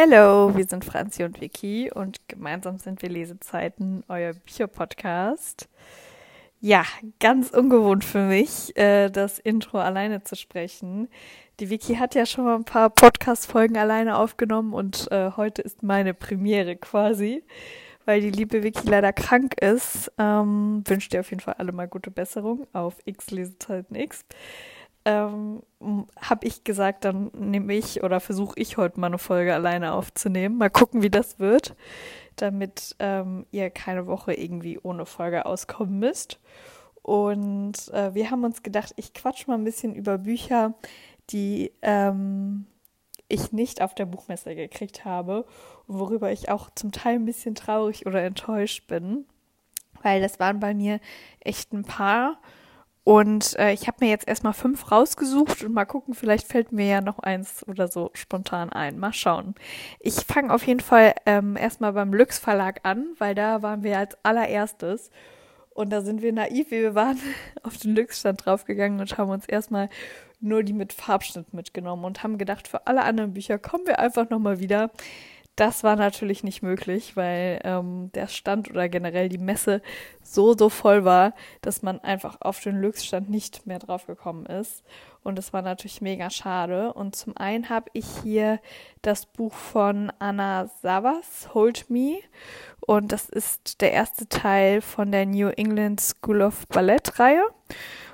Hallo, wir sind Franzi und Vicky und gemeinsam sind wir Lesezeiten, euer Bücherpodcast. Ja, ganz ungewohnt für mich, äh, das Intro alleine zu sprechen. Die Vicky hat ja schon mal ein paar Podcast-Folgen alleine aufgenommen und äh, heute ist meine Premiere quasi, weil die liebe Vicky leider krank ist. Ähm, wünsche dir auf jeden Fall alle mal gute Besserung auf X Lesezeiten X ähm, habe ich gesagt, dann nehme ich oder versuche ich heute mal eine Folge alleine aufzunehmen. Mal gucken, wie das wird, damit ähm, ihr keine Woche irgendwie ohne Folge auskommen müsst. Und äh, wir haben uns gedacht, ich quatsch mal ein bisschen über Bücher, die ähm, ich nicht auf der Buchmesse gekriegt habe worüber ich auch zum Teil ein bisschen traurig oder enttäuscht bin, weil das waren bei mir echt ein paar und äh, ich habe mir jetzt erstmal fünf rausgesucht und mal gucken, vielleicht fällt mir ja noch eins oder so spontan ein. Mal schauen. Ich fange auf jeden Fall ähm, erstmal beim Lüx Verlag an, weil da waren wir als allererstes. Und da sind wir naiv, wie wir waren, auf den Lüx-Stand draufgegangen und haben uns erstmal nur die mit Farbschnitt mitgenommen und haben gedacht, für alle anderen Bücher kommen wir einfach nochmal wieder. Das war natürlich nicht möglich, weil ähm, der Stand oder generell die Messe so, so voll war, dass man einfach auf den Lux-Stand nicht mehr drauf gekommen ist. Und das war natürlich mega schade. Und zum einen habe ich hier das Buch von Anna Savas, Hold Me. Und das ist der erste Teil von der New England School of Ballet-Reihe.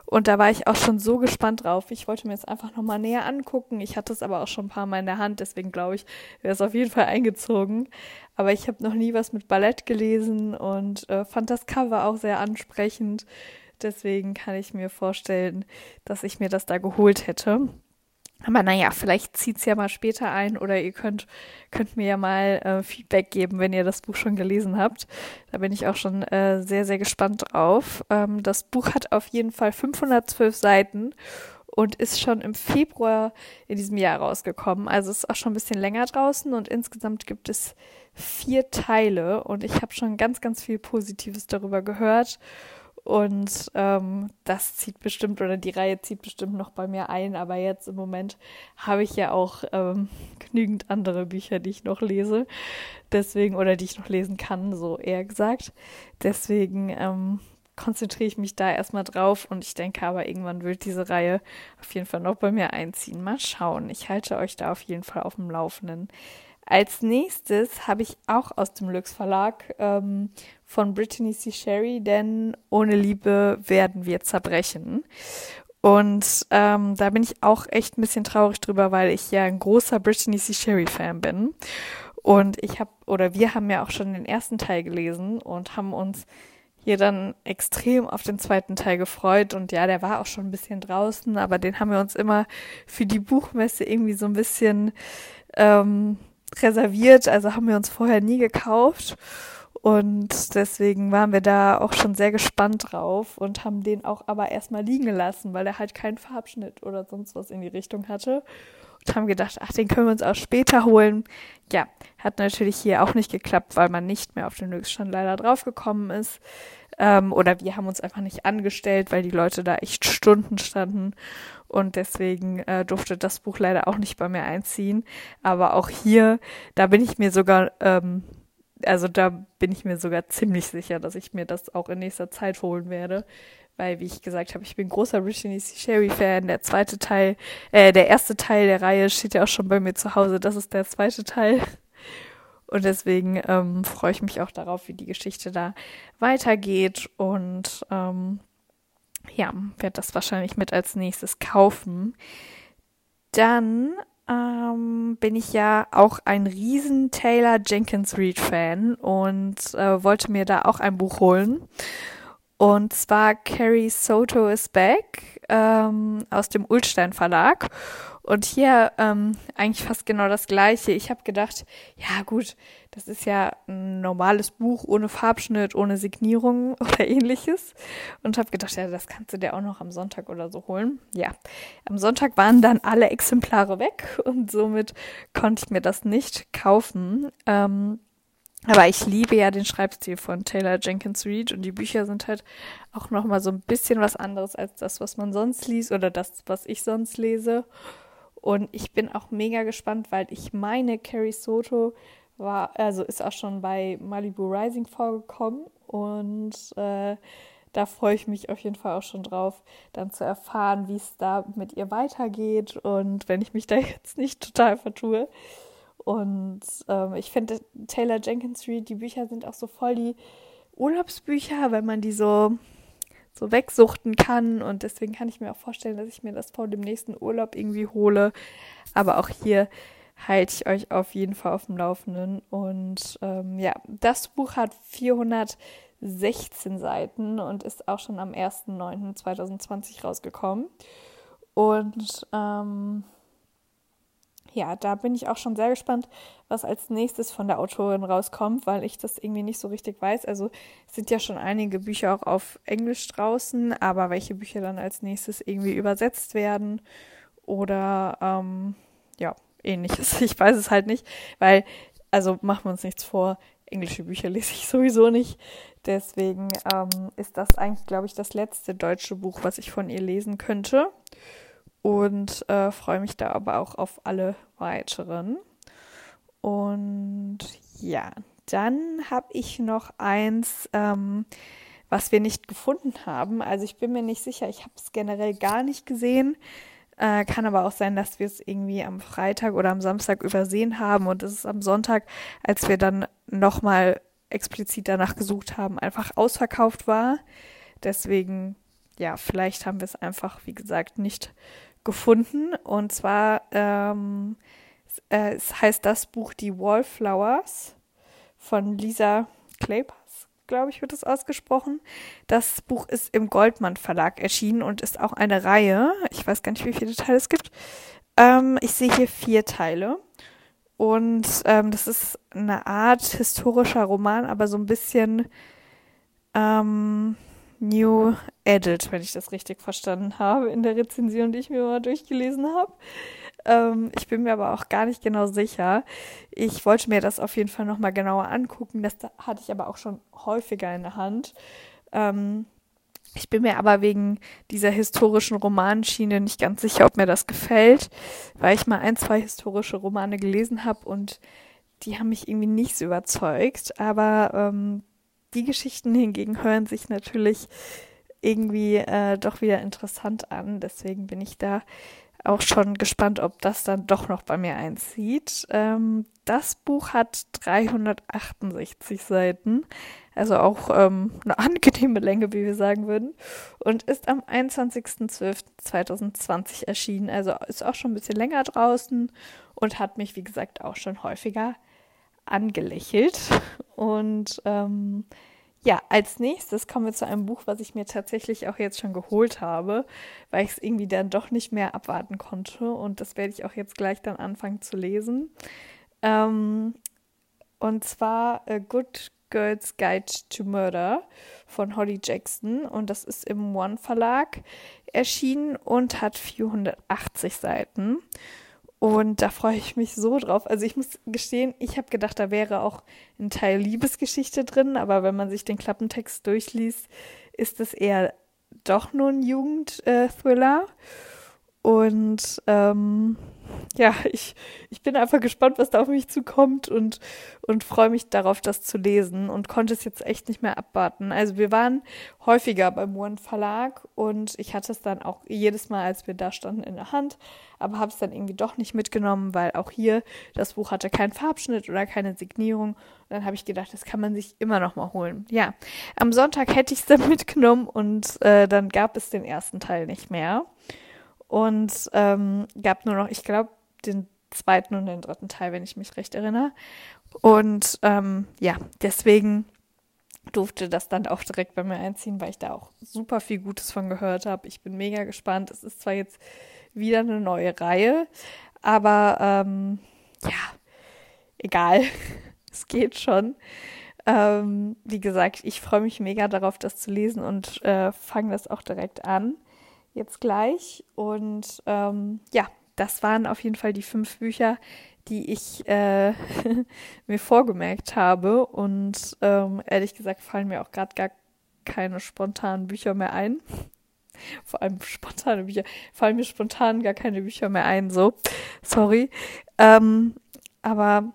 Und da war ich auch schon so gespannt drauf. Ich wollte mir jetzt einfach nochmal näher angucken. Ich hatte es aber auch schon ein paar Mal in der Hand, deswegen glaube ich, wäre es auf jeden Fall eingezogen. Aber ich habe noch nie was mit Ballett gelesen und äh, fand das Cover auch sehr ansprechend. Deswegen kann ich mir vorstellen, dass ich mir das da geholt hätte. Aber naja, vielleicht zieht es ja mal später ein oder ihr könnt, könnt mir ja mal äh, Feedback geben, wenn ihr das Buch schon gelesen habt. Da bin ich auch schon äh, sehr, sehr gespannt drauf. Ähm, das Buch hat auf jeden Fall 512 Seiten und ist schon im Februar in diesem Jahr rausgekommen. Also ist auch schon ein bisschen länger draußen und insgesamt gibt es vier Teile und ich habe schon ganz, ganz viel Positives darüber gehört. Und ähm, das zieht bestimmt, oder die Reihe zieht bestimmt noch bei mir ein, aber jetzt im Moment habe ich ja auch ähm, genügend andere Bücher, die ich noch lese. Deswegen, oder die ich noch lesen kann, so eher gesagt. Deswegen ähm, konzentriere ich mich da erstmal drauf und ich denke aber, irgendwann wird diese Reihe auf jeden Fall noch bei mir einziehen. Mal schauen. Ich halte euch da auf jeden Fall auf dem Laufenden. Als nächstes habe ich auch aus dem Lux Verlag ähm, von Brittany C. Sherry, denn ohne Liebe werden wir zerbrechen. Und ähm, da bin ich auch echt ein bisschen traurig drüber, weil ich ja ein großer Brittany C. Sherry Fan bin. Und ich habe, oder wir haben ja auch schon den ersten Teil gelesen und haben uns hier dann extrem auf den zweiten Teil gefreut. Und ja, der war auch schon ein bisschen draußen, aber den haben wir uns immer für die Buchmesse irgendwie so ein bisschen ähm, reserviert, also haben wir uns vorher nie gekauft. Und deswegen waren wir da auch schon sehr gespannt drauf und haben den auch aber erstmal liegen gelassen, weil er halt keinen Farbschnitt oder sonst was in die Richtung hatte. Und haben gedacht, ach, den können wir uns auch später holen. Ja, hat natürlich hier auch nicht geklappt, weil man nicht mehr auf den Höchststand leider draufgekommen ist. Ähm, oder wir haben uns einfach nicht angestellt, weil die Leute da echt Stunden standen. Und deswegen äh, durfte das Buch leider auch nicht bei mir einziehen. Aber auch hier, da bin ich mir sogar, ähm, also da bin ich mir sogar ziemlich sicher, dass ich mir das auch in nächster Zeit holen werde. Weil, wie ich gesagt habe, ich bin großer C. Sherry-Fan. Der zweite Teil, äh, der erste Teil der Reihe steht ja auch schon bei mir zu Hause. Das ist der zweite Teil. Und deswegen ähm, freue ich mich auch darauf, wie die Geschichte da weitergeht. Und ähm, ja, werde das wahrscheinlich mit als nächstes kaufen. Dann ähm, bin ich ja auch ein riesen Taylor Jenkins Reid Fan und äh, wollte mir da auch ein Buch holen. Und zwar Carrie Soto is Back ähm, aus dem Ulstein Verlag. Und hier ähm, eigentlich fast genau das gleiche. Ich habe gedacht, ja gut, das ist ja ein normales Buch ohne Farbschnitt, ohne Signierung oder ähnliches. Und habe gedacht, ja, das kannst du dir auch noch am Sonntag oder so holen. Ja, am Sonntag waren dann alle Exemplare weg und somit konnte ich mir das nicht kaufen. Ähm, aber ich liebe ja den Schreibstil von Taylor Jenkins Reid und die Bücher sind halt auch noch mal so ein bisschen was anderes als das, was man sonst liest oder das, was ich sonst lese. Und ich bin auch mega gespannt, weil ich meine, Carrie Soto war, also ist auch schon bei Malibu Rising vorgekommen und äh, da freue ich mich auf jeden Fall auch schon drauf, dann zu erfahren, wie es da mit ihr weitergeht und wenn ich mich da jetzt nicht total vertue. Und ähm, ich finde, Taylor Jenkins Reid, die Bücher sind auch so voll die Urlaubsbücher, weil man die so so wegsuchten kann. Und deswegen kann ich mir auch vorstellen, dass ich mir das vor dem nächsten Urlaub irgendwie hole. Aber auch hier halte ich euch auf jeden Fall auf dem Laufenden. Und ähm, ja, das Buch hat 416 Seiten und ist auch schon am 1.9.2020 rausgekommen. Und ähm, ja, da bin ich auch schon sehr gespannt, was als nächstes von der Autorin rauskommt, weil ich das irgendwie nicht so richtig weiß. Also sind ja schon einige Bücher auch auf Englisch draußen, aber welche Bücher dann als nächstes irgendwie übersetzt werden oder ähm, ja, ähnliches. Ich weiß es halt nicht, weil, also machen wir uns nichts vor, englische Bücher lese ich sowieso nicht. Deswegen ähm, ist das eigentlich, glaube ich, das letzte deutsche Buch, was ich von ihr lesen könnte und äh, freue mich da aber auch auf alle weiteren. Und ja, dann habe ich noch eins, ähm, was wir nicht gefunden haben. Also ich bin mir nicht sicher, ich habe es generell gar nicht gesehen. Äh, kann aber auch sein, dass wir es irgendwie am Freitag oder am Samstag übersehen haben und es ist am Sonntag, als wir dann nochmal explizit danach gesucht haben, einfach ausverkauft war. Deswegen, ja, vielleicht haben wir es einfach, wie gesagt, nicht gefunden. Und zwar ähm, äh, es heißt das Buch Die Wallflowers von Lisa Kleypas, glaube ich, wird es ausgesprochen. Das Buch ist im Goldmann Verlag erschienen und ist auch eine Reihe. Ich weiß gar nicht, wie viele Teile es gibt. Ähm, ich sehe hier vier Teile. Und ähm, das ist eine Art historischer Roman, aber so ein bisschen ähm, New Adult, wenn ich das richtig verstanden habe, in der Rezension, die ich mir mal durchgelesen habe. Ähm, ich bin mir aber auch gar nicht genau sicher. Ich wollte mir das auf jeden Fall nochmal genauer angucken. Das hatte ich aber auch schon häufiger in der Hand. Ähm, ich bin mir aber wegen dieser historischen Romanschiene nicht ganz sicher, ob mir das gefällt, weil ich mal ein, zwei historische Romane gelesen habe und die haben mich irgendwie nicht so überzeugt. Aber ähm, die Geschichten hingegen hören sich natürlich irgendwie äh, doch wieder interessant an. Deswegen bin ich da auch schon gespannt, ob das dann doch noch bei mir einzieht. Ähm, das Buch hat 368 Seiten, also auch ähm, eine angenehme Länge, wie wir sagen würden, und ist am 21.12.2020 erschienen. Also ist auch schon ein bisschen länger draußen und hat mich, wie gesagt, auch schon häufiger angelächelt. Und ähm, ja, als nächstes kommen wir zu einem Buch, was ich mir tatsächlich auch jetzt schon geholt habe, weil ich es irgendwie dann doch nicht mehr abwarten konnte. Und das werde ich auch jetzt gleich dann anfangen zu lesen. Ähm, und zwar A Good Girl's Guide to Murder von Holly Jackson. Und das ist im One Verlag erschienen und hat 480 Seiten. Und da freue ich mich so drauf. Also ich muss gestehen, ich habe gedacht, da wäre auch ein Teil Liebesgeschichte drin, aber wenn man sich den Klappentext durchliest, ist es eher doch nur ein Jugendthriller. Und ähm, ja, ich, ich bin einfach gespannt, was da auf mich zukommt und, und freue mich darauf, das zu lesen und konnte es jetzt echt nicht mehr abwarten. Also wir waren häufiger beim One Verlag und ich hatte es dann auch jedes Mal, als wir da standen, in der Hand, aber habe es dann irgendwie doch nicht mitgenommen, weil auch hier das Buch hatte keinen Farbschnitt oder keine Signierung. Und dann habe ich gedacht, das kann man sich immer noch mal holen. Ja, am Sonntag hätte ich es dann mitgenommen und äh, dann gab es den ersten Teil nicht mehr und ähm, gab nur noch, ich glaube, den zweiten und den dritten Teil, wenn ich mich recht erinnere. Und ähm, ja, deswegen durfte das dann auch direkt bei mir einziehen, weil ich da auch super viel Gutes von gehört habe. Ich bin mega gespannt. Es ist zwar jetzt wieder eine neue Reihe, aber ähm, ja, egal. es geht schon. Ähm, wie gesagt, ich freue mich mega darauf, das zu lesen und äh, fange das auch direkt an jetzt gleich. Und ähm, ja, das waren auf jeden Fall die fünf Bücher, die ich äh, mir vorgemerkt habe. Und ähm, ehrlich gesagt fallen mir auch gerade gar keine spontanen Bücher mehr ein. vor allem spontane Bücher, fallen mir spontan gar keine Bücher mehr ein, so. Sorry. Ähm, aber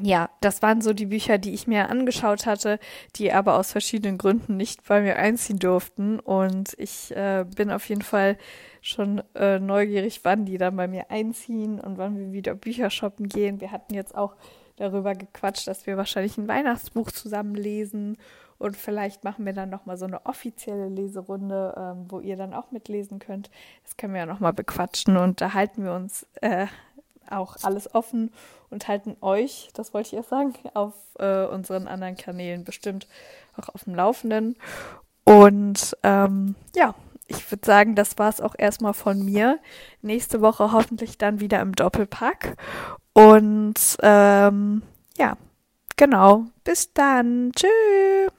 ja, das waren so die Bücher, die ich mir angeschaut hatte, die aber aus verschiedenen Gründen nicht bei mir einziehen durften. Und ich äh, bin auf jeden Fall schon äh, neugierig, wann die dann bei mir einziehen und wann wir wieder Bücher shoppen gehen. Wir hatten jetzt auch darüber gequatscht, dass wir wahrscheinlich ein Weihnachtsbuch zusammen lesen und vielleicht machen wir dann nochmal so eine offizielle Leserunde, ähm, wo ihr dann auch mitlesen könnt. Das können wir ja nochmal bequatschen und da halten wir uns äh, auch alles offen und halten euch, das wollte ich erst sagen, auf äh, unseren anderen Kanälen bestimmt auch auf dem Laufenden. Und ähm, ja, ich würde sagen, das war es auch erstmal von mir. Nächste Woche hoffentlich dann wieder im Doppelpack. Und ähm, ja, genau. Bis dann. Tschüss.